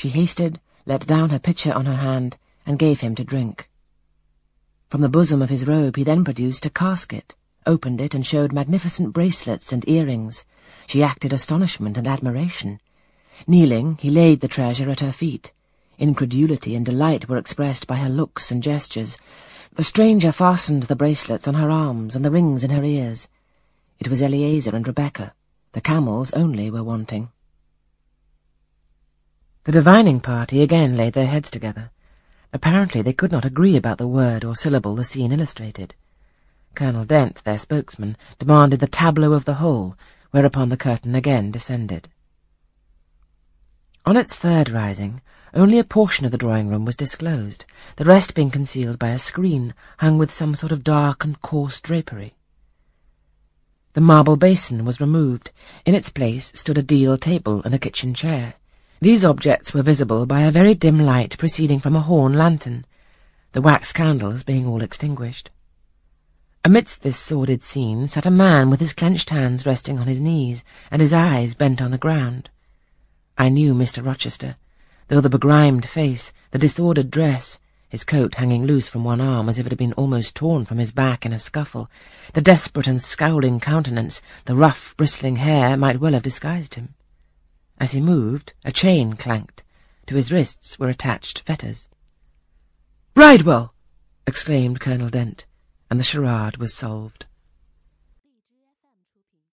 She hasted, let down her pitcher on her hand, and gave him to drink. From the bosom of his robe he then produced a casket, opened it and showed magnificent bracelets and earrings. She acted astonishment and admiration. Kneeling, he laid the treasure at her feet. Incredulity and delight were expressed by her looks and gestures. The stranger fastened the bracelets on her arms and the rings in her ears. It was Eliezer and Rebecca. The camels only were wanting. The divining party again laid their heads together. Apparently they could not agree about the word or syllable the scene illustrated. Colonel Dent, their spokesman, demanded the tableau of the whole, whereupon the curtain again descended. On its third rising, only a portion of the drawing-room was disclosed, the rest being concealed by a screen hung with some sort of dark and coarse drapery. The marble basin was removed. In its place stood a deal table and a kitchen chair. These objects were visible by a very dim light proceeding from a horn lantern, the wax candles being all extinguished. Amidst this sordid scene sat a man with his clenched hands resting on his knees and his eyes bent on the ground. I knew Mr. Rochester, though the begrimed face, the disordered dress, his coat hanging loose from one arm as if it had been almost torn from his back in a scuffle, the desperate and scowling countenance, the rough, bristling hair might well have disguised him. As he moved, a chain clanked. To his wrists were attached fetters. "'Bridewell!' exclaimed Colonel Dent, and the charade was solved.